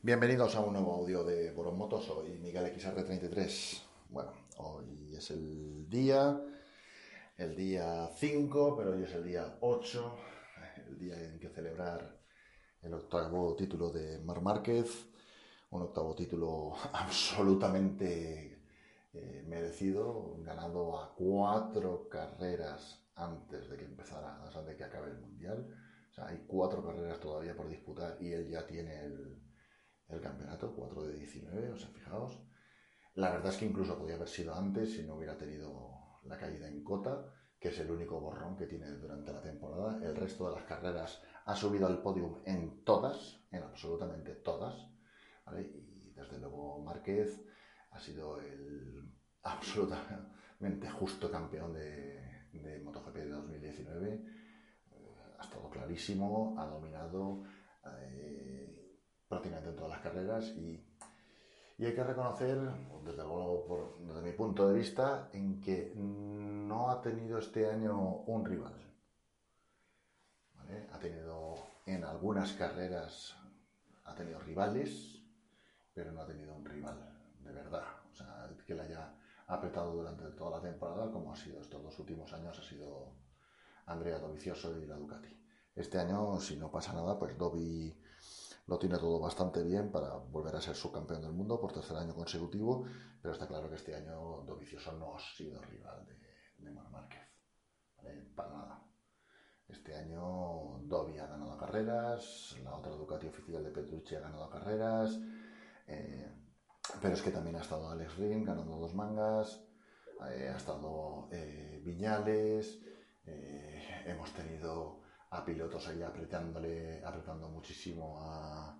Bienvenidos a un nuevo audio de Boron Motos. Soy Miguel XR33. Bueno, hoy es el día, el día 5, pero hoy es el día 8, el día en que celebrar el octavo título de Mar Márquez, un octavo título absolutamente eh, merecido, ganado a cuatro carreras antes de que empezara, antes de que acabe el Mundial. O sea, hay cuatro carreras todavía por disputar y él ya tiene el, el campeonato, 4 de 19, o sea, fijaos. La verdad es que incluso podía haber sido antes si no hubiera tenido la caída en cota, que es el único borrón que tiene durante la temporada. El resto de las carreras ha subido al podium en todas, en absolutamente todas. Y desde luego Márquez ha sido el absolutamente justo campeón de, de MotoGP de 2019. Eh, ha estado clarísimo, ha dominado. Eh, prácticamente en todas las carreras y, hay que reconocer, desde luego desde mi punto de vista, en que no ha tenido este año un rival. Ha tenido en algunas carreras, ha tenido rivales, pero no ha tenido un rival de verdad. O sea, que le haya apretado durante toda la temporada, como ha sido estos dos últimos años, ha sido Andrea Dovizioso y la Ducati. Este año, si no pasa nada, pues Dovi lo tiene todo bastante bien para volver a ser subcampeón del mundo por tercer año consecutivo, pero está claro que este año Dovicioso no ha sido rival de, de Márquez. Para nada. Este año Dovi ha ganado carreras, la otra Ducati oficial de Petrucci ha ganado carreras, eh, pero es que también ha estado Alex Ring ganando dos mangas, eh, ha estado eh, Viñales, hemos tenido a pilotos ahí apretándole, apretando muchísimo a,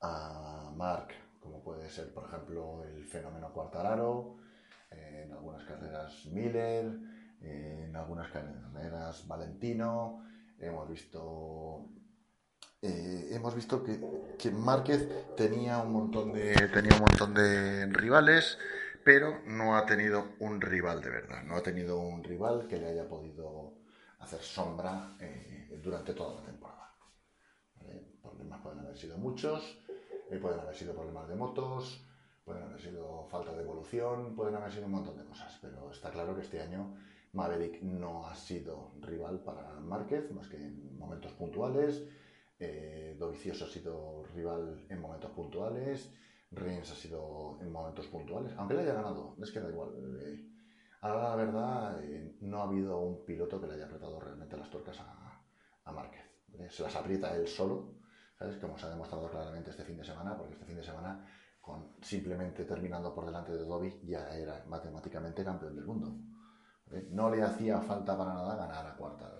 a Mark, como puede ser, por ejemplo, el fenómeno Cuartararo, en algunas carreras Miller, en algunas carreras Valentino, hemos visto eh, hemos visto que, que, Márquez tenía un montón de tenía un montón de rivales, pero no ha tenido un rival de verdad, no ha tenido un rival que le haya podido hacer sombra eh, durante toda la temporada. Problemas pueden haber sido muchos, eh, pueden haber sido problemas de motos, pueden haber sido falta de evolución, pueden haber sido un montón de cosas, pero está claro que este año Maverick no ha sido rival para Márquez, más que en momentos puntuales. Eh, Dovicioso ha sido rival en momentos puntuales. Rins ha sido en momentos puntuales, aunque le haya ganado, es que da igual. Eh, Ahora, la verdad, eh, no ha habido un piloto que le haya apretado realmente las tuercas a, Márquez. Se las aprieta él solo, ¿sabes? Como se ha demostrado claramente este fin de semana, porque este fin de semana, con simplemente terminando por delante de Dobby, ya era matemáticamente campeón del mundo. No le hacía falta para nada ganar a cuarta.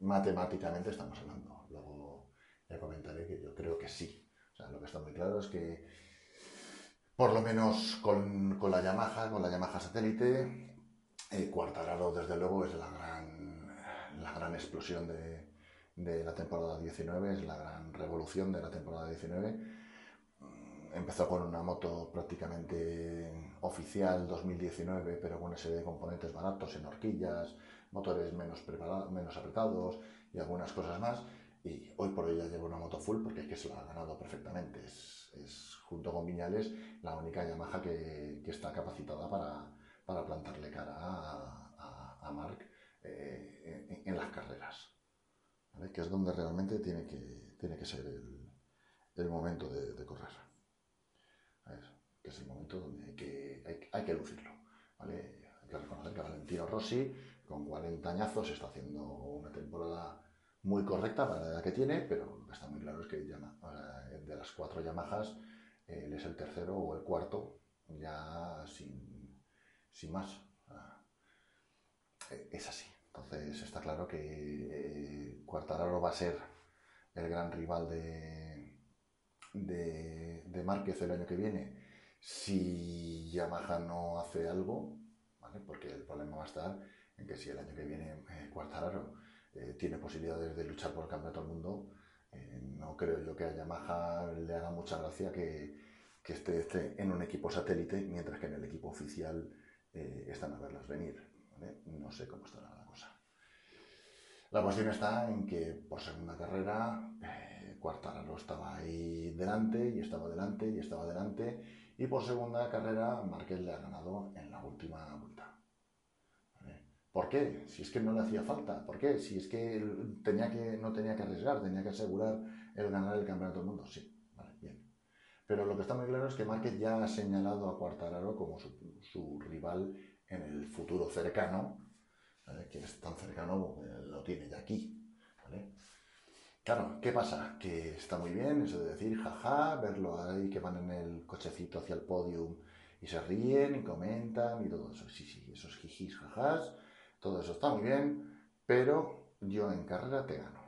Matemáticamente estamos hablando. Luego ya comentaré que yo creo que sí. O sea, lo que está muy claro es que por lo menos con, la Yamaha, con la Yamaha satélite. Eh, Cuartararo, desde luego, es la gran, la gran explosión de, la temporada 19, es la gran revolución de la temporada 19. Mm, empezó con una moto prácticamente oficial 2019, pero con una serie de componentes baratos en horquillas, motores menos, preparados, menos apretados y algunas cosas más. Y hoy por hoy ya lleva una moto full porque es que se la ha ganado perfectamente. es junto con Viñales, la única Yamaha que, está capacitada para, plantarle cara a, a, Mark eh, en, las carreras, que es donde realmente tiene que, tiene que ser el, momento de, correr. Que es el momento donde hay que, hay, que lucirlo. Hay que reconocer que Valentino Rossi, con 40 añazos, está haciendo una temporada muy correcta para la edad que tiene, pero está muy claro es que de las cuatro Yamahas, él es el tercero o el cuarto, ya sin, más. Eh, es así. Entonces está claro que eh, Cuartararo va a ser el gran rival de, de, Márquez el año que viene si Yamaha no hace algo, porque el problema va a estar en que si el año que viene eh, Cuartararo tiene posibilidades de luchar por el campeonato del mundo, eh, no creo yo que a Yamaha le haga mucha gracia que, esté, en un equipo satélite, mientras que en el equipo oficial eh, están a verlas venir. No sé cómo estará la cosa. La cuestión está en que por segunda carrera, eh, Cuartararo estaba ahí delante y estaba delante y estaba delante. Y por segunda carrera, Márquez le ha ganado en la última. ¿Por qué? Si es que no le hacía falta. ¿Por qué? Si es que tenía que, no tenía que arriesgar, tenía que asegurar el ganar el campeonato del mundo. Sí, vale, bien. Pero lo que está muy claro es que Márquez ya ha señalado a Cuartararo como su, rival en el futuro cercano, que es tan cercano, eh, lo tiene ya aquí. Claro, ¿qué pasa? Que está muy bien eso de decir jaja, verlo ahí que van en el cochecito hacia el podium y se ríen y comentan y todo eso. Sí, sí, esos jijis, jajas, todo eso está muy bien, pero yo en carrera te gano.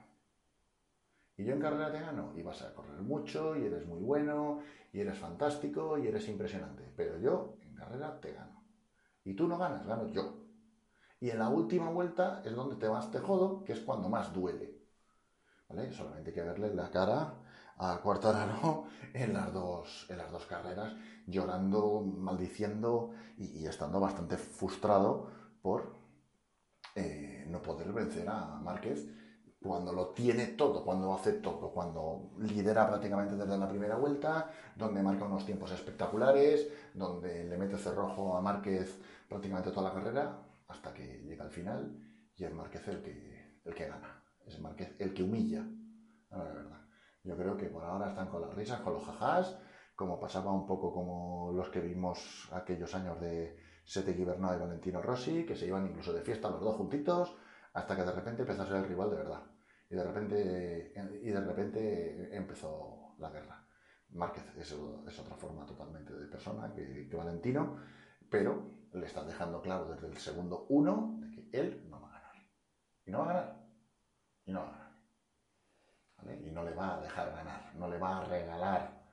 Y yo en carrera te gano y vas a correr mucho y eres muy bueno y eres fantástico y eres impresionante. Pero yo en carrera te gano. Y tú no ganas, gano yo. Y en la última vuelta es donde te vas te jodo, que es cuando más duele. Solamente hay que verle la cara a Cuartararo en las dos, en las dos carreras, llorando, maldiciendo y, estando bastante frustrado por eh, no poder vencer a Márquez cuando lo tiene todo, cuando hace todo, cuando lidera prácticamente desde la primera vuelta, donde marca unos tiempos espectaculares, donde le mete cerrojo a Márquez prácticamente toda la carrera, hasta que llega al final y es Márquez el que, el que gana es Márquez el que humilla. la verdad. Yo creo que por ahora están con las risas, con los jajás, como pasaba un poco como los que vimos aquellos años de Sete Bernal y Valentino Rossi, que se iban incluso de fiesta los dos juntitos, hasta que de repente empezó a ser el rival de verdad. Y de repente, y de repente empezó la guerra. Márquez es, otra forma totalmente de persona que, que, Valentino, pero le está dejando claro desde el segundo uno de que él no va a ganar. Y no va a ganar y no Y no le va a dejar ganar, no le va a regalar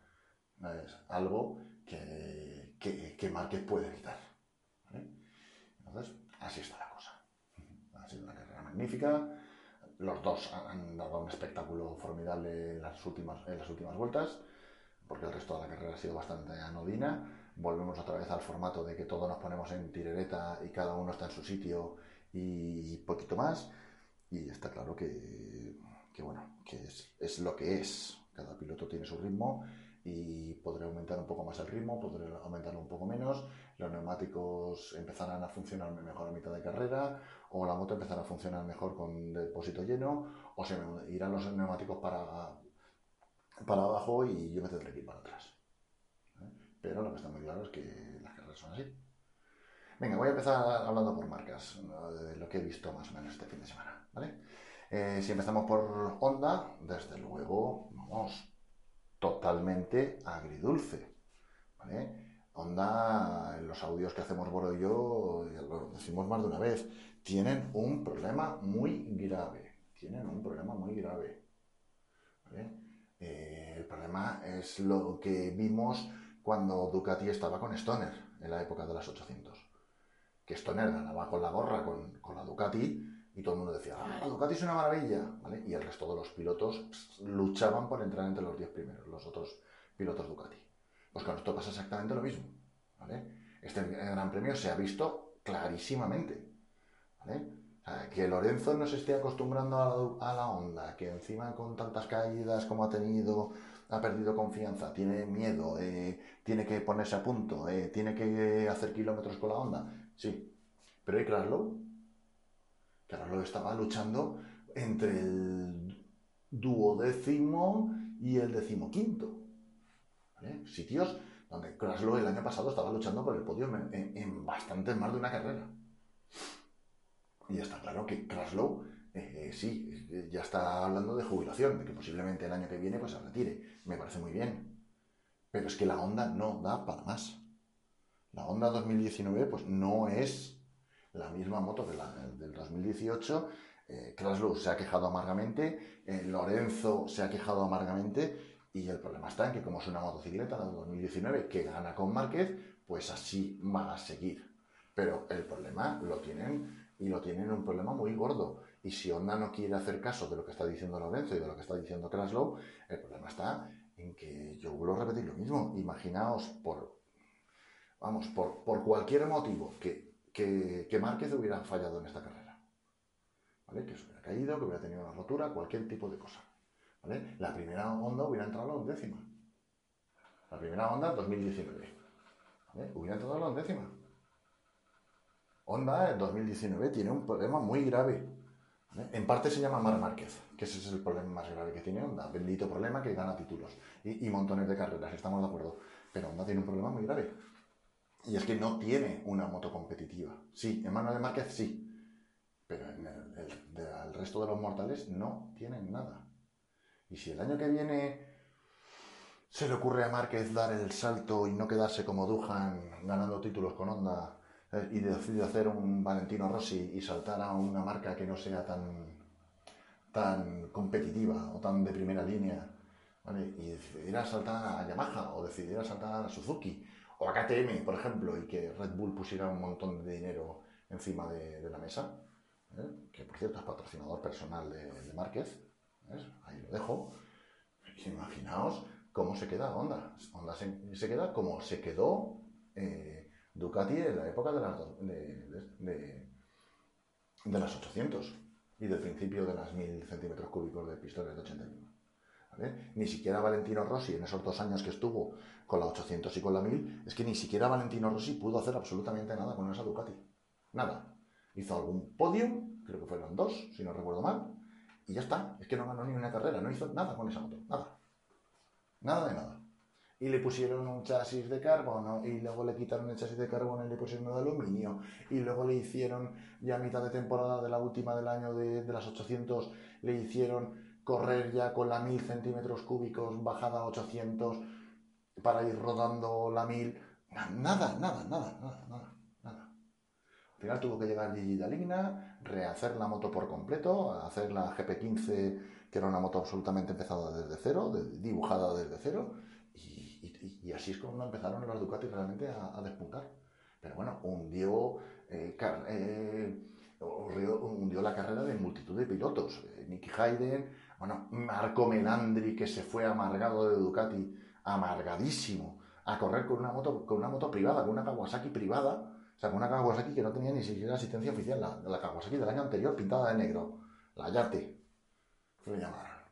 algo que, que, Márquez puede evitar. Entonces, así está la cosa. Ha sido una carrera magnífica. Los dos han dado un espectáculo formidable en las últimas, en las últimas vueltas, porque el resto de la carrera ha sido bastante anodina. Volvemos otra vez al formato de que todos nos ponemos en tirereta y cada uno está en su sitio y poquito más. Y está claro que, bueno, que es, lo que es. Cada piloto tiene su ritmo y podré aumentar un poco más el ritmo, podré aumentarlo un poco menos, los neumáticos empezarán a funcionar mejor a mitad de carrera, o la moto empezará a funcionar mejor con depósito lleno, o se irán los neumáticos para, para abajo y yo me tendré que ir para atrás. ¿eh? Pero lo que está muy claro es que las carreras son así. Venga, voy a empezar hablando por marcas, de lo que he visto más o menos este fin de semana. Eh, si empezamos por Honda, desde luego, vamos, totalmente agridulce. ¿vale? Honda, en los audios que hacemos Boro y yo, lo decimos más de una vez, tienen un problema muy grave. Tienen un problema muy grave. Eh, el problema es lo que vimos cuando Ducati estaba con Stoner en la época de las 800 que Stoner ganaba con la gorra con, la Ducati y todo el mundo decía, ah, Ducati es una maravilla, ¿vale? Y el resto de los pilotos luchaban por entrar entre los 10 primeros, los otros pilotos Ducati. Pues con esto pasa exactamente lo mismo, ¿vale? Este Gran Premio se ha visto clarísimamente, ¿vale? que Lorenzo no se esté acostumbrando a la, a la onda, que encima con tantas caídas como ha tenido, ha perdido confianza, tiene miedo, eh, tiene que ponerse a punto, eh, tiene que hacer kilómetros con la onda, Sí. Pero hay Kraslow. Kraslow estaba luchando entre el duodécimo y el decimoquinto. Sitios donde Kraslow el año pasado estaba luchando por el podio en, en bastante más de una carrera. Y está claro que Kraslow, eh, sí, ya está hablando de jubilación, de que posiblemente el año que viene pues se retire. Me parece muy bien. Pero es que la onda no da para más. La Honda 2019 pues no es la misma moto de la, del 2018. Eh, se ha quejado amargamente, eh, Lorenzo se ha quejado amargamente y el problema está en que como es una motocicleta de 2019 que gana con Márquez, pues así va a seguir. Pero el problema lo tienen y lo tienen un problema muy gordo. Y si Honda no quiere hacer caso de lo que está diciendo Lorenzo y de lo que está diciendo Kraslow, el problema está en que yo vuelvo a repetir lo mismo. Imaginaos por vamos, por, por cualquier motivo que, que, Márquez hubiera fallado en esta carrera. ¿Vale? Que se hubiera caído, que hubiera tenido una rotura, cualquier tipo de cosa. ¿Vale? La primera onda hubiera entrado a la undécima. La primera Honda 2019. ¿Vale? Hubiera entrado la undécima. Honda en 2019 tiene un problema muy grave. En parte se llama Mar Márquez, que ese es el problema más grave que tiene Honda. Bendito problema que gana títulos y, y montones de carreras, estamos de acuerdo. Pero Honda tiene un problema muy grave. Y es que no tiene una moto competitiva. Sí, en mano de Márquez sí. Pero en el, resto de los mortales no tienen nada. Y si el año que viene se le ocurre a Márquez dar el salto y no quedarse como Dujan ganando títulos con Honda eh, y decide hacer un Valentino Rossi y saltar a una marca que no sea tan, tan competitiva o tan de primera línea, y decidiera saltar a Yamaha o decidiera saltar a Suzuki o a KTM, por ejemplo, y que Red Bull pusiera un montón de dinero encima de, la mesa, ¿eh? que por cierto es patrocinador personal de, Márquez, ahí lo dejo, imaginaos cómo se queda Honda. Honda se, queda como se quedó eh, Ducati en la época de las, de, de, las 800 y del principio de las 1000 centímetros cúbicos de pistones de 81. Ni siquiera Valentino Rossi, en esos dos años que estuvo con la 800 y con la 1000, es que ni siquiera Valentino Rossi pudo hacer absolutamente nada con esa Ducati. Nada. Hizo algún podio, creo que fueron dos, si no recuerdo mal, y ya está. Es que no ganó ni una carrera, no hizo nada con esa moto. Nada. Nada de nada. Y le pusieron un chasis de carbono, y luego le quitaron el chasis de carbono y le pusieron de aluminio, y luego le hicieron, ya a mitad de temporada de la última del año de las 800, le hicieron correr ya con la 1000 centímetros cúbicos bajada a 800 para ir rodando la 1000. Nada, nada, nada, nada, nada, nada. Al final tuvo que llegar Gigi Dalina, rehacer la moto por completo, hacer la GP15, que era una moto absolutamente empezada desde cero, dibujada desde cero, y, así es como empezaron los Ducati realmente a, despuntar. Pero bueno, hundió, eh, eh, la carrera de multitud de pilotos. Eh, Nicky Hayden, bueno, Marco Melandri, que se fue amargado de Ducati, amargadísimo, a correr con una moto, con una moto privada, con una Kawasaki privada, o sea, con una Kawasaki que no tenía ni siquiera asistencia oficial, la, la Kawasaki del año anterior pintada de negro, la Yate, fue llamar.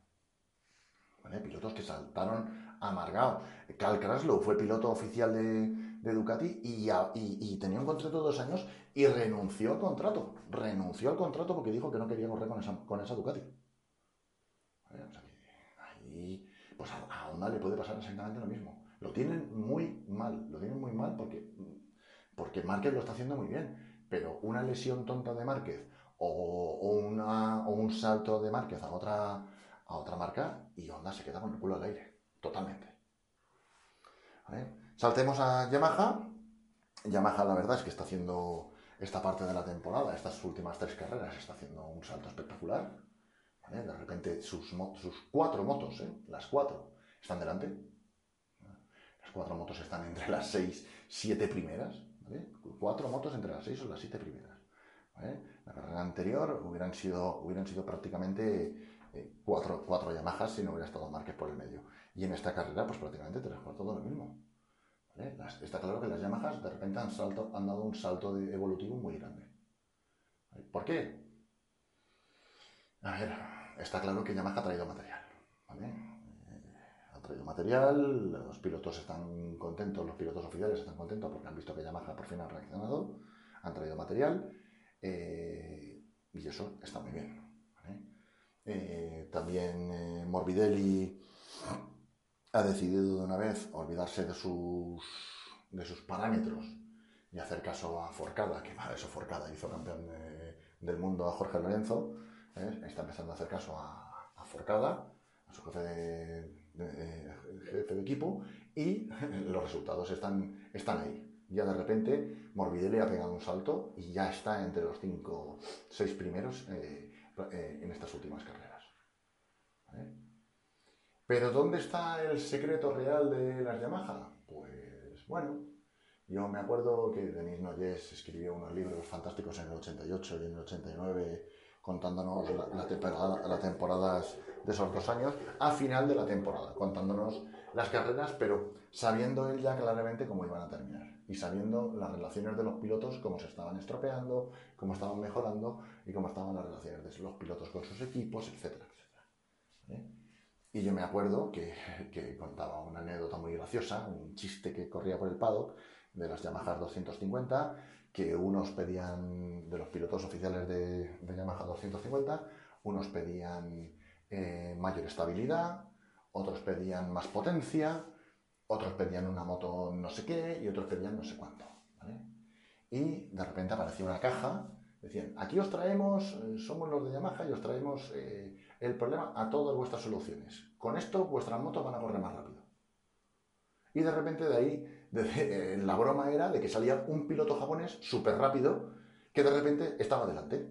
¿Vale? Pilotos que saltaron amargados. Cal Kraslow fue piloto oficial de, Ducati y, tenía un contrato de dos años y renunció al contrato. Renunció al contrato porque dijo que no quería correr con con esa Ducati. ahí, pues a, Honda le puede pasar exactamente lo mismo. Lo tienen muy mal, lo tienen muy mal porque, porque Márquez lo está haciendo muy bien, pero una lesión tonta de Márquez o, un salto de Márquez a otra, a otra marca y Honda se queda con el culo al aire, totalmente. Saltemos a Yamaha. Yamaha la verdad es que está haciendo esta parte de la temporada, estas últimas tres carreras, está haciendo un salto espectacular. De repente sus, cuatro motos, ¿eh? las cuatro, están delante. Las cuatro motos están entre las seis, siete primeras. Cuatro motos entre las seis o las siete primeras. La carrera anterior hubieran sido, hubieran sido prácticamente eh, cuatro, cuatro Yamahas si no hubiera estado Márquez por el medio. Y en esta carrera, pues prácticamente tres cuartos de lo mismo. está claro que las Yamahas de repente han, salto, han dado un salto evolutivo muy grande. ¿Por qué? A ver, está claro que Yamaha ha traído material. Eh, ha traído material, los pilotos están contentos, los pilotos oficiales están contentos porque han visto que Yamaha por fin ha reaccionado, han traído material eh, y eso está muy bien. Eh, también Morbidelli ha decidido de una vez olvidarse de sus, de sus parámetros y hacer caso a Forcada, que para eso Forcada hizo campeón del mundo a Jorge Lorenzo ¿eh? está empezando a hacer caso a, Forcada, a su jefe de, jefe de equipo, y los resultados están, están ahí. Ya de repente Morbidelli ha pegado un salto y ya está entre los cinco, seis primeros eh, eh, en estas últimas carreras. Pero ¿dónde está el secreto real de las Yamaha? Pues bueno, yo me acuerdo que Denis Noyes escribió unos libros fantásticos en el 88 y en el 89 contándonos las temporadas de esos dos años, a final de la temporada, contándonos las carreras, pero sabiendo él ya claramente cómo iban a terminar y sabiendo las relaciones de los pilotos, cómo se estaban estropeando, cómo estaban mejorando y cómo estaban las relaciones de los pilotos con sus equipos, etcétera, etcétera. Y yo me acuerdo que, que, contaba una anécdota muy graciosa, un chiste que corría por el paddock de las Yamaha 250, que unos pedían, de los pilotos oficiales de, de Yamaha 250, unos pedían eh, mayor estabilidad, otros pedían más potencia, otros pedían una moto no sé qué y otros pedían no sé cuánto. Y de repente apareció una caja, decían, aquí os traemos, eh, somos los de Yamaha y os traemos eh, el problema a todas vuestras soluciones. Con esto vuestras motos van a correr más rápido. Y de repente de ahí, de, la broma era de que salía un piloto japonés súper rápido que de repente estaba delante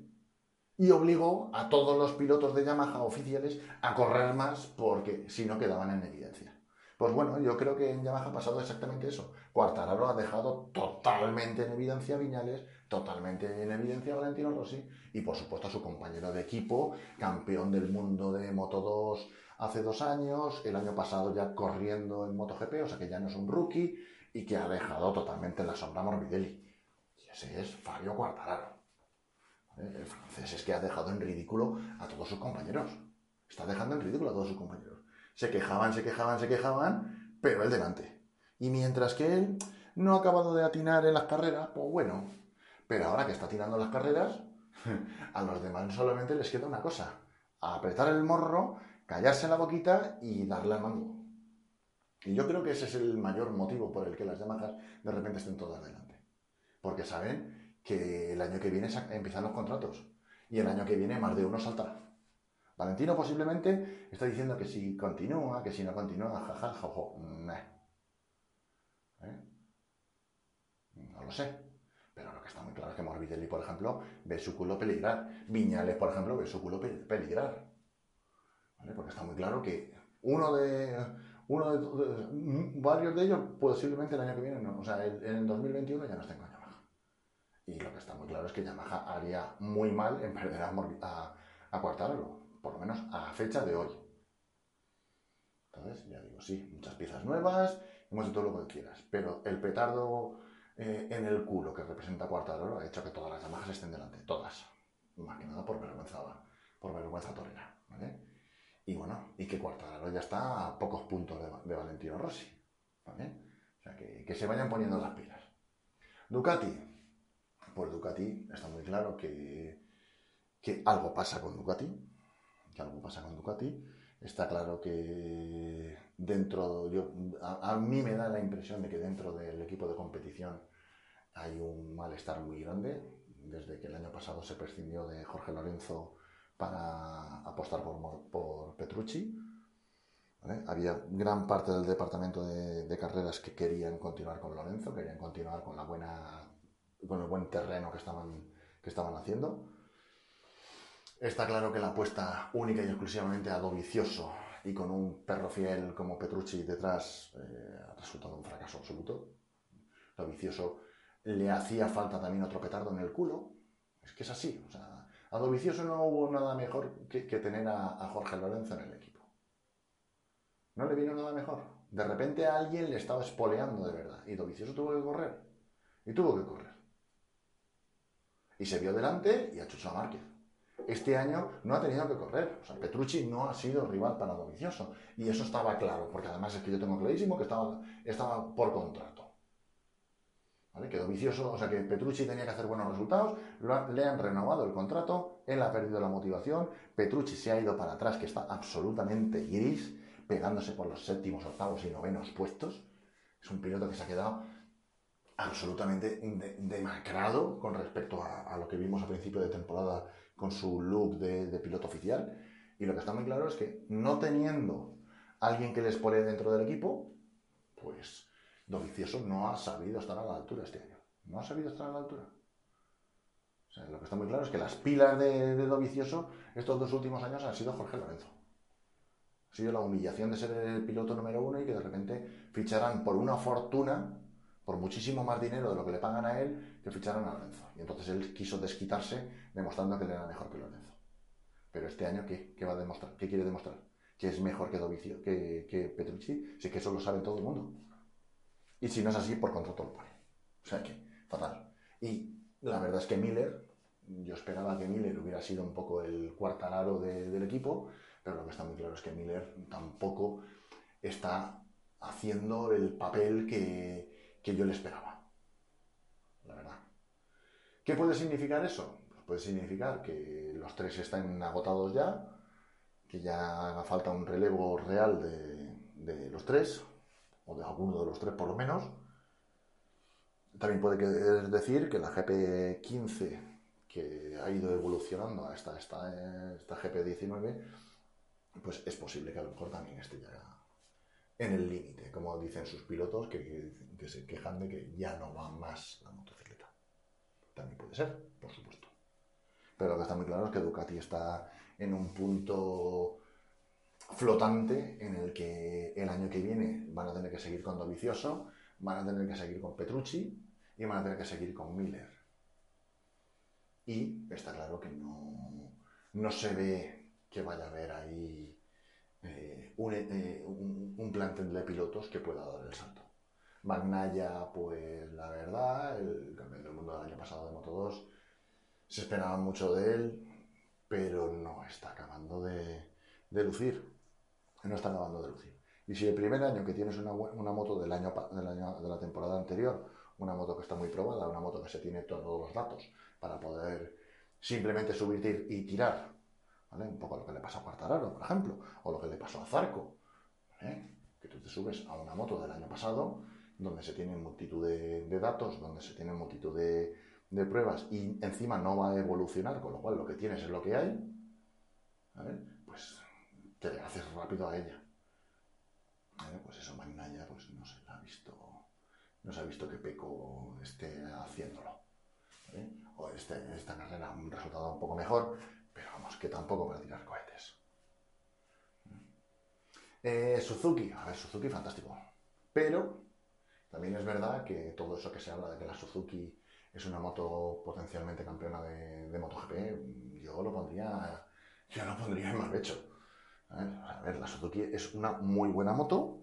y obligó a todos los pilotos de Yamaha oficiales a correr más porque si no quedaban en evidencia. Pues bueno, yo creo que en Yamaha ha pasado exactamente eso. Cuartararo ha dejado totalmente en evidencia a Viñales, totalmente en evidencia a Valentino Rossi y por supuesto a su compañero de equipo, campeón del mundo de Moto 2 hace dos años, el año pasado ya corriendo en MotoGP, o sea que ya no es un rookie y que ha dejado totalmente en la sombra Morbidelli. Y ese es Fabio Cuartararo. El francés es que ha dejado en ridículo a todos sus compañeros. Está dejando en ridículo a todos sus compañeros. Se quejaban, se quejaban, se quejaban, pero él delante. Y mientras que él no ha acabado de atinar en las carreras, pues bueno. Pero ahora que está atinando las carreras, a los demás solamente les queda una cosa. Apretar el morro, callarse la boquita y darle al mando. Y yo creo que ese es el mayor motivo por el que las Yamahas de repente estén todas delante. Porque saben que el año que viene empiezan los contratos y el año que viene más de uno saltará. Valentino posiblemente está diciendo que si continúa, que si no continúa, jaja, jojo, ¿Eh? No lo sé. Pero lo que está muy claro es que Morbidelli, por ejemplo, ve su culo peligrar. Viñales, por ejemplo, ve su culo peligrar. Porque está muy claro que uno de, uno de, varios de ellos posiblemente el año que viene, no, o sea, en el 2021 ya no estén con y lo que está muy claro es que Yamaha haría muy mal en perder a, a, a por lo menos a fecha de hoy. Entonces, ya digo, sí, muchas piezas nuevas, hemos hecho todo lo que quieras, pero el petardo eh, en el culo que representa Cuartararo ha hecho que todas las Yamahas estén delante, todas. Más que nada por vergüenza, por vergüenza torera. Y bueno, y que Cuartararo ya está a pocos puntos de, Valentino Rossi. ¿vale? O sea, que, que se vayan poniendo las pilas. Ducati, por Ducati está muy claro que, que algo pasa con Ducati, que algo pasa con Ducati. Está claro que dentro, yo, a, mí me da la impresión de que dentro del equipo de competición hay un malestar muy grande, desde que el año pasado se prescindió de Jorge Lorenzo para apostar por, por Petrucci. Había gran parte del departamento de, de, carreras que querían continuar con Lorenzo, querían continuar con la buena con el buen terreno que estaban, que estaban haciendo. Está claro que la apuesta única y exclusivamente a Dovicioso y con un perro fiel como Petrucci detrás eh, ha resultado un fracaso absoluto. Dovicioso le hacía falta también otro petardo en el culo. Es que es así. O sea, a Dovicioso no hubo nada mejor que, tener a, Jorge Lorenzo en el equipo. No le vino nada mejor. De repente a alguien le estaba espoleando de verdad. Y Dovicioso tuvo que correr. Y tuvo que correr y se vio delante y a Márquez. Este año no ha tenido que correr. O sea, Petrucci no ha sido rival para Dovicioso. Y eso estaba claro, porque además es que yo tengo clarísimo que estaba, estaba por contrato. ¿Vale? Que Dovicioso, o sea, que Petrucci tenía que hacer buenos resultados, le han renovado el contrato, él ha perdido la motivación, Petrucci se ha ido para atrás, que está absolutamente gris, pegándose por los séptimos, octavos y novenos puestos. Es un piloto que se ha quedado absolutamente demacrado con respecto a, lo que vimos a principio de temporada con su look de, piloto oficial. Y lo que está muy claro es que no teniendo alguien que les pone dentro del equipo, pues Dovicioso no ha sabido estar a la altura este año. No ha sabido estar a la altura. Lo que está muy claro es que las pilas de, de Dovicioso estos dos últimos años han sido Jorge Lorenzo. Ha sido la humillación de ser el piloto número uno y que de repente ficharan por una fortuna por muchísimo más dinero de lo que le pagan a él, que ficharon a Lorenzo. Y entonces él quiso desquitarse demostrando que él era mejor que Lorenzo. Pero este año, ¿qué, ¿Qué va a demostrar? ¿Qué quiere demostrar? ¿Que es mejor que Dovicio, que, que Petrucci? Sí que eso lo sabe todo el mundo. Y si no es así, por contrato lo pone. O sea que, fatal. Y la verdad es que Miller, yo esperaba que Miller hubiera sido un poco el cuartanaro del equipo, pero lo que está muy claro es que Miller tampoco está haciendo el papel que, que yo le esperaba. La verdad. ¿Qué puede significar eso? Pues puede significar que los tres están agotados ya, que ya haga falta un relevo real de, de los tres, o de alguno de los tres por lo menos. También puede decir que la GP15 que ha ido evolucionando hasta esta, esta GP19, pues es posible que a lo mejor también esté ya en el límite, como dicen sus pilotos que, que, se quejan de que ya no va más la motocicleta. También puede ser, por supuesto. Pero lo que está muy claro es que Ducati está en un punto flotante en el que el año que viene van a tener que seguir con Dovicioso, van a tener que seguir con Petrucci y van a tener que seguir con Miller. Y está claro que no, no se ve que vaya a haber ahí eh, eh, un, un, plantel de pilotos que pueda dar el salto. Magnaya, pues la verdad, el campeón del mundo del año pasado de Moto 2, se esperaba mucho de él, pero no está acabando de, de lucir no están acabando de lucir. Y si el primer año que tienes una, una moto del año, del año, de la temporada anterior, una moto que está muy probada, una moto que se tiene todos los datos para poder simplemente subir y tirar, ¿vale? Un poco lo que le pasó a Quartararo, por ejemplo, o lo que le pasó a Zarco, que tú te subes a una moto del año pasado donde se tienen multitud de, de datos, donde se tienen multitud de, de, pruebas y encima no va a evolucionar, con lo cual lo que tienes es lo que hay, ¿vale? pues te le haces rápido a ella. Pues eso, Magnaya, pues no se ha visto, no se ha visto que Peco esté haciéndolo. O este, esta carrera un resultado un poco mejor, pero vamos, que tampoco para tirar cohetes. Eh, Suzuki, a ver, Suzuki fantástico. Pero también es verdad que todo eso que se habla de que la Suzuki es una moto potencialmente campeona de, de MotoGP, yo lo pondría, yo lo pondría en A ver, la Suzuki es una muy buena moto,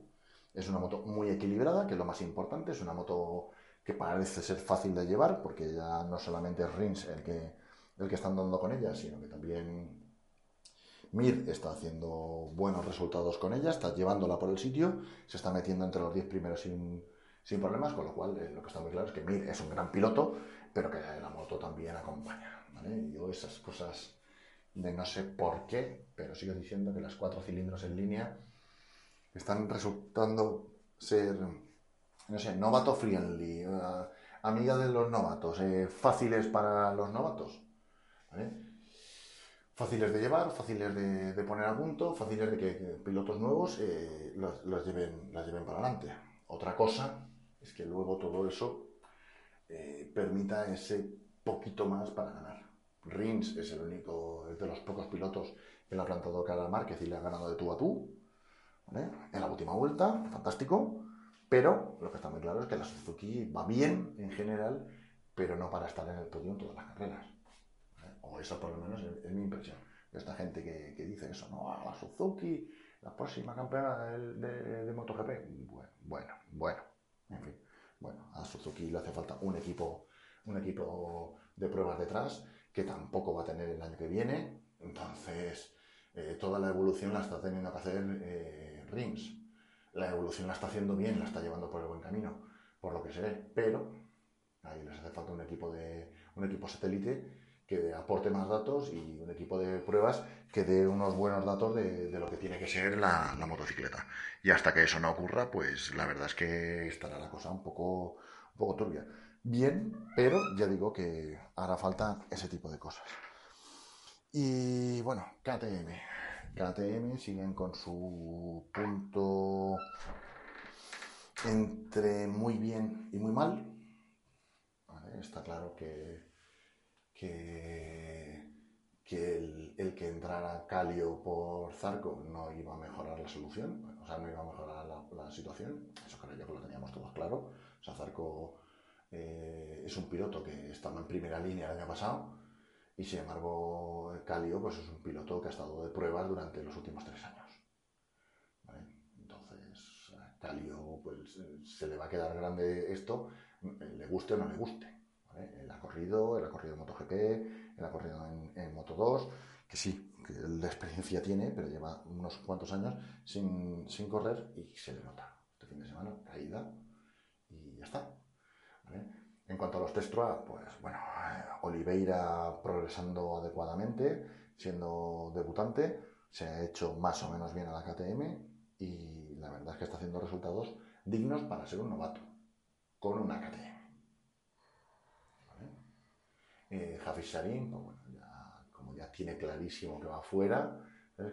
es una moto muy equilibrada, que es lo más importante, es una moto que parece ser fácil de llevar, porque ya no solamente es Rins el que, el que está andando con ella, sino que también Mir está haciendo buenos resultados con ella, está llevándola por el sitio, se está metiendo entre los 10 primeros sin, sin, problemas, con lo cual eh, lo que está muy claro es que Mir es un gran piloto, pero que la moto también acompaña. ¿vale? Yo esas cosas de no sé por qué, pero sigo diciendo que las cuatro cilindros en línea están resultando ser, no sé, novato friendly, uh, amiga de los novatos, eh, fáciles para los novatos. Fáciles de llevar, fáciles de, poner a punto, fáciles de que, pilotos nuevos eh, lleven, lleven para adelante. Otra cosa es que luego todo eso eh, permita ese poquito más para ganar. Rins es el único, es de los pocos pilotos que le ha plantado cara a Márquez y le ha ganado de tú a tú. En la última vuelta, fantástico. Pero lo que está muy claro es que la Suzuki va bien en general, pero no para estar en el podio en todas las carreras. O eso por lo menos es, mi impresión. Esta gente que, dice eso, no, la Suzuki, la próxima campeona de, de, MotoGP. Bueno, bueno, bueno, en fin. Bueno, a Suzuki le hace falta un equipo, un equipo de pruebas detrás que tampoco va a tener el año que viene. Entonces, eh, toda la evolución la está teniendo que hacer eh, Rings. La evolución la está haciendo bien, la está llevando por el buen camino, por lo que se ve, pero ahí les hace falta un equipo, de, un equipo satélite que aporte más datos y un equipo de pruebas que dé unos buenos datos de, lo que tiene que ser la, la, motocicleta. Y hasta que eso no ocurra, pues la verdad es que estará la cosa un poco, un poco turbia bien, pero ya digo que hará falta ese tipo de cosas. Y bueno, KTM. KTM siguen con su punto entre muy bien y muy mal. está claro que, que, el, que entrara Calio por Zarco no iba a mejorar la solución, o sea, no iba a mejorar la, situación. Eso creo yo que lo teníamos todos claro. O sea, Zarco eh, es un piloto que estaba en primera línea el año pasado y sin embargo Calio pues es un piloto que ha estado de pruebas durante los últimos tres años. Entonces Calio pues se le va a quedar grande esto, le guste o no le guste. Él ha corrido, él ha corrido en MotoGP, él ha corrido en, Moto2 que sí, que la experiencia tiene, pero lleva unos cuantos años sin, correr y se le nota. Este fin de semana, caída y ya está. En cuanto a los test pues bueno, eh, Oliveira progresando adecuadamente, siendo debutante, se ha hecho más o menos bien a la KTM y la verdad es que está haciendo resultados dignos para ser un novato con una KTM. ¿Vale? Eh, pues como ya tiene clarísimo que va fuera,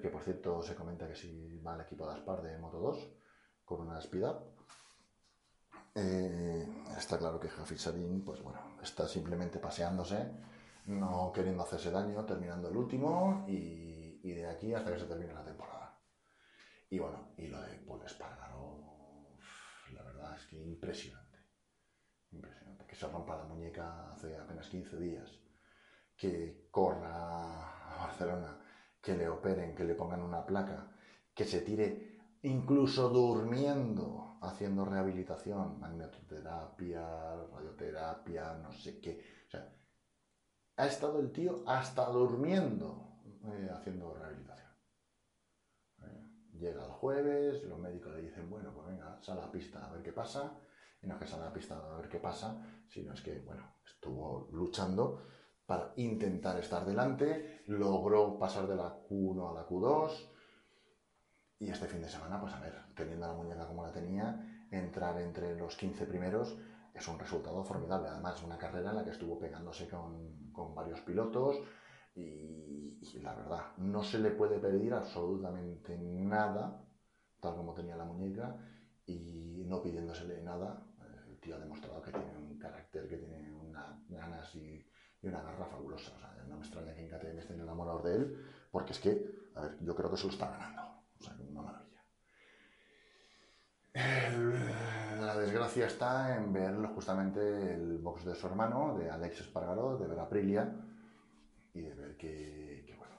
que por cierto se comenta que si va al equipo de Aspar de Moto 2 con una speed up, eh, está claro que Hafiz Sharim, pues bueno, está simplemente paseándose, no queriendo hacerse daño, terminando el último y, de aquí hasta que se termine la temporada. Y bueno, y lo de Paul Espargaro, la verdad es que impresionante. Impresionante. Que se rompa la muñeca hace apenas 15 días. Que corra a Barcelona, que le operen, que le pongan una placa, que se tire incluso durmiendo, haciendo rehabilitación, magnetoterapia, radioterapia, no sé qué. O sea, ha estado el tío hasta durmiendo eh, haciendo rehabilitación. Eh, llega el jueves, los médicos le dicen, bueno, pues venga, sal a la pista a ver qué pasa. Y no es que salga a la pista a ver qué pasa, sino es que, bueno, estuvo luchando para intentar estar delante, logró pasar de la Q1 a la Q2. Y este fin de semana, pues a ver, teniendo la muñeca como la tenía, entrar entre los 15 primeros es un resultado formidable. Además, una carrera en la que estuvo pegándose con, con varios pilotos y, la verdad, no se le puede pedir absolutamente nada, tal como tenía la muñeca, y no pidiéndosele nada. El tío ha demostrado que tiene un carácter, que tiene unas ganas y, una garra fabulosa. O sea, no me extraña que en KTM estén enamorados de él, porque es que, a ver, yo creo que se lo está ganando. Una maravilla. la desgracia está en ver justamente el box de su hermano, de Alex Espargaró, de ver Aprilia, y de ver que, bueno,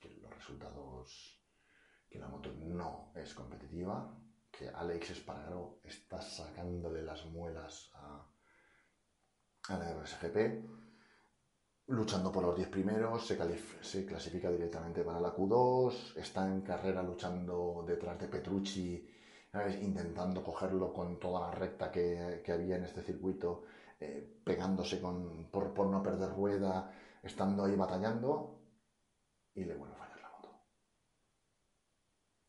que, los resultados, que la moto no es competitiva, que Alex Espargaró está sacándole las muelas a, a la RSGP, luchando por los 10 primeros, se, clasifica directamente para la Q2, está en carrera luchando detrás de Petrucci, intentando cogerlo con toda la recta que, que había en este circuito, eh, pegándose con, por, por, no perder rueda, estando ahí batallando y le vuelve a fallar la moto.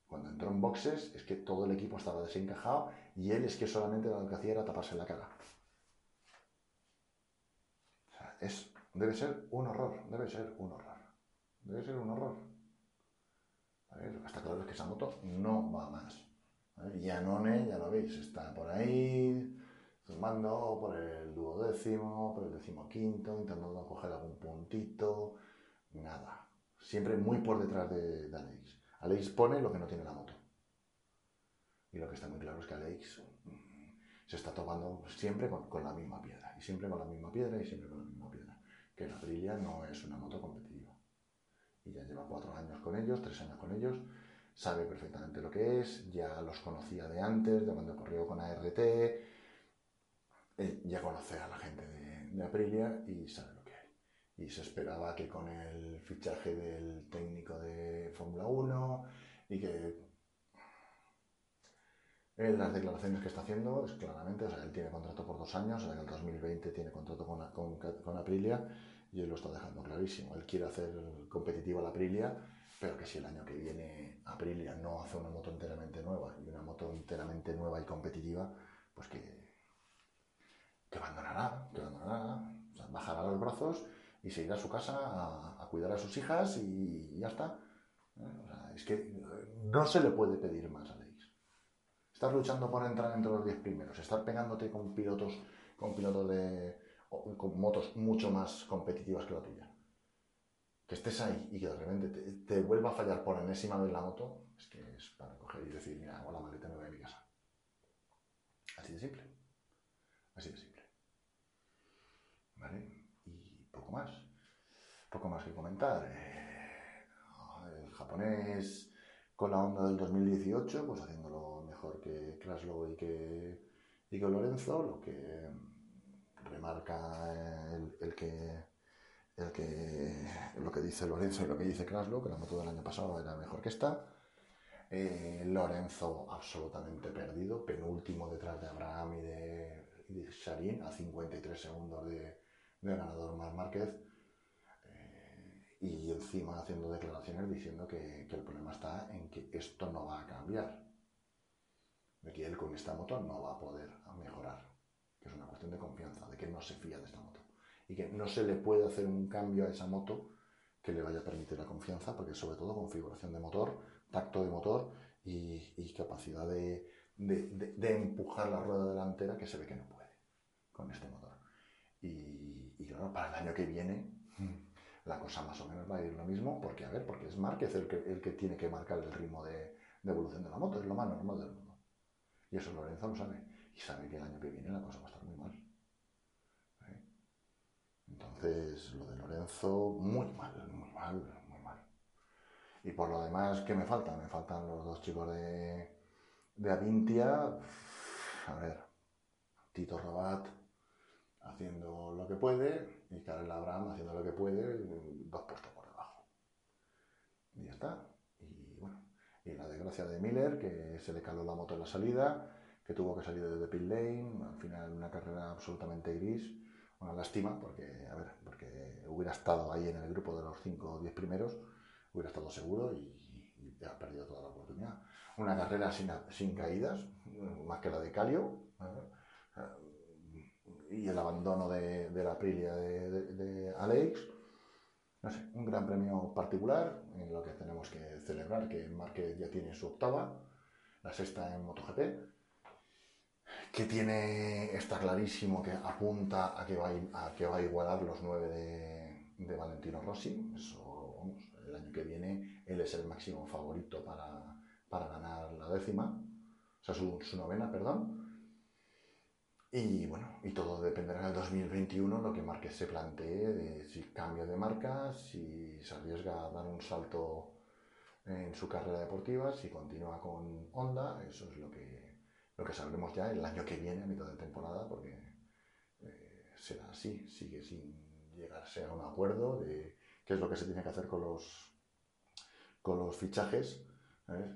Cuando entró en boxes es que todo el equipo estaba desencajado y él es que solamente lo que hacía era taparse la cara. O sea, es, debe ser un horror, debe ser un horror. Debe ser un horror. Lo que está claro es que esa moto no va más. Y Anone, ya lo veis, está por ahí, zumbando por el duodécimo, por el decimoquinto, intentando coger algún puntito, nada. Siempre muy por detrás de, Alex. Alex pone lo que no tiene la moto. Y lo que está muy claro es que Alex mm, se está topando siempre con, la misma piedra, y siempre con la misma piedra, y siempre con la misma. Que la Aprilia no es una moto competitiva. Y ya lleva cuatro años con ellos, tres años con ellos, sabe perfectamente lo que es, ya los conocía de antes, de cuando corrió con ART, ya conoce a la gente de, Aprilia y sabe lo que hay. Y se esperaba que con el fichaje del técnico de Fórmula 1 y que las declaraciones que está haciendo es claramente, o sea, él tiene contrato por dos años, en el 2020 tiene contrato con, con, Aprilia y él lo está dejando clarísimo. Él quiere hacer competitiva la Aprilia, pero que si el año que viene Aprilia no hace una moto enteramente nueva y una moto enteramente nueva y competitiva, pues que que abandonará, que abandonará, bajará los brazos y se irá a su casa a, cuidar a sus hijas y, ya está. ¿Eh? es que no se le puede pedir más a. Estás luchando por entrar entre los 10 primeros, estar pegándote con pilotos, con pilotos de, con motos mucho más competitivas que la tuya. Que estés ahí y que de repente te, vuelva a fallar por enésima vez la moto, es que es para coger y decir, mira, hago la maleta y me voy a mi casa. Así de simple. Así de simple. Y poco más. Poco más que comentar. Eh, el japonés con la onda del 2018, pues haciéndolo mejor que Kraslow y que, Lorenzo, lo que remarca el, que el que, lo que dice Lorenzo y lo que dice Kraslo, que la moto del año pasado era mejor que esta. Eh, Lorenzo absolutamente perdido, penúltimo detrás de Abraham y de, y Sharin, a 53 segundos de, ganador Mar Márquez. Y encima haciendo declaraciones diciendo que, que, el problema está en que esto no va a cambiar. De que él con esta moto no va a poder mejorar. Que es una cuestión de confianza, de que no se fía de esta moto. Y que no se le puede hacer un cambio a esa moto que le vaya a permitir la confianza, porque sobre todo configuración de motor, tacto de motor y, capacidad de, empujar la rueda delantera que se ve que no puede con este motor. Y, claro, para el año que viene la cosa más o menos va a ir lo mismo, porque a ver, porque es Márquez el que, el que tiene que marcar el ritmo de, evolución de la moto, es lo más normal del mundo. Y eso Lorenzo lo sabe. Y sabe que el año que viene la cosa va a estar muy mal. Entonces, lo de Lorenzo, muy mal, muy mal, muy mal. Y por lo demás, ¿qué me falta? Me faltan los dos chicos de, de Avintia. A ver, Tito Rabat haciendo lo que puede y Karel Abraham haciendo lo que puede, dos puestos por debajo. Y ya está. Y bueno, y la desgracia de Miller, que se le caló la moto en la salida, que tuvo que salir desde pit lane, al final una carrera absolutamente gris una lástima porque, a ver, porque hubiera estado ahí en el grupo de los 5 o 10 primeros, hubiera estado seguro y, ha perdido toda la oportunidad. Una carrera sin, sin caídas, más que la de Calio, y el abandono de, de la Aprilia de, de, Alex. No sé, un gran premio particular en lo que tenemos que celebrar, que Márquez ya tiene su octava, la sexta en MotoGP que tiene, está clarísimo que apunta a que va a, que va a igualar los nueve de, Valentino Rossi. Eso, vamos, el año que viene él es el máximo favorito para, ganar la décima, o sea, su, novena, perdón. Y bueno, y todo dependerá en el 2021 lo que Márquez se plantee, de si cambia de marca, si se arriesga a dar un salto en su carrera deportiva, si continúa con Honda, eso es lo que lo que sabremos ya el año que viene, a mitad de temporada, porque eh, será así, sigue sin llegarse a un acuerdo de qué es lo que se tiene que hacer con los, con los fichajes.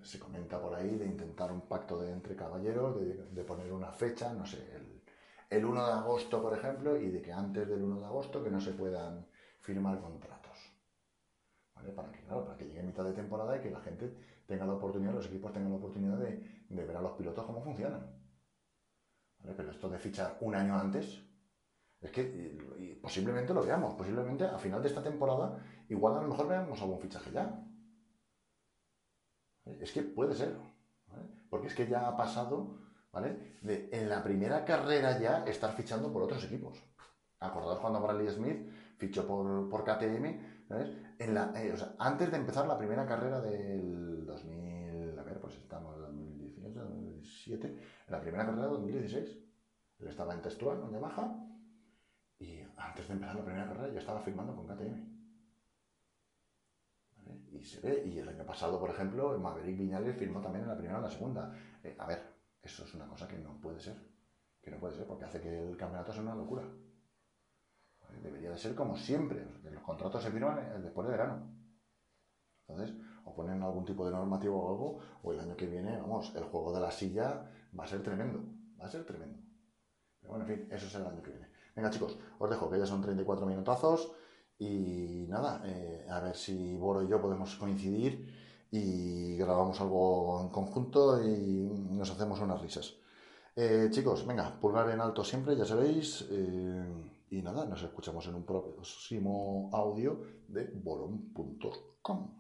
Se comenta por ahí de intentar un pacto de entre caballeros, de, poner una fecha, no sé, el, el 1 de agosto, por ejemplo, y de que antes del 1 de agosto que no se puedan firmar contratos. Para que, claro, para que llegue mitad de temporada y que la gente tenga la oportunidad, los equipos tengan la oportunidad de, ver a los pilotos cómo funcionan. Pero esto de fichar un año antes, es que posiblemente lo veamos, posiblemente a final de esta temporada, igual a lo mejor veamos algún fichaje ya. Es que puede ser, porque es que ya ha pasado, ¿vale? De en la primera carrera ya estar fichando por otros equipos. Acordaos cuando Bradley Smith fichó por, por KTM la, eh, antes de empezar la primera carrera del 2000, a ver, pues estamos en 2018, 2017, en la primera carrera del 2016. Él estaba en Testuán, en Yamaha, y antes de empezar la primera carrera ya estaba firmando con KTM. Y se ve, y el año pasado, por ejemplo, Maverick Viñales firmó también en la primera o en la segunda. Eh, a ver, eso es una cosa que no puede ser. Que no puede ser, porque hace que el campeonato sea una locura. Debería de ser como siempre. los contratos se firman eh, después de verano. Entonces, o ponen algún tipo de normativo o algo, o el año que viene, vamos, el juego de la silla va a ser tremendo. Va a ser tremendo. Pero bueno, en fin, eso es el año que viene. Venga, chicos, os dejo que ya son 34 minutazos. Y nada, eh, a ver si Boro y yo podemos coincidir y grabamos algo en conjunto y nos hacemos unas risas. Eh, chicos, venga, pulgar en alto siempre, ya sabéis. Y nada, nos escuchamos en un próximo audio de bolón.com.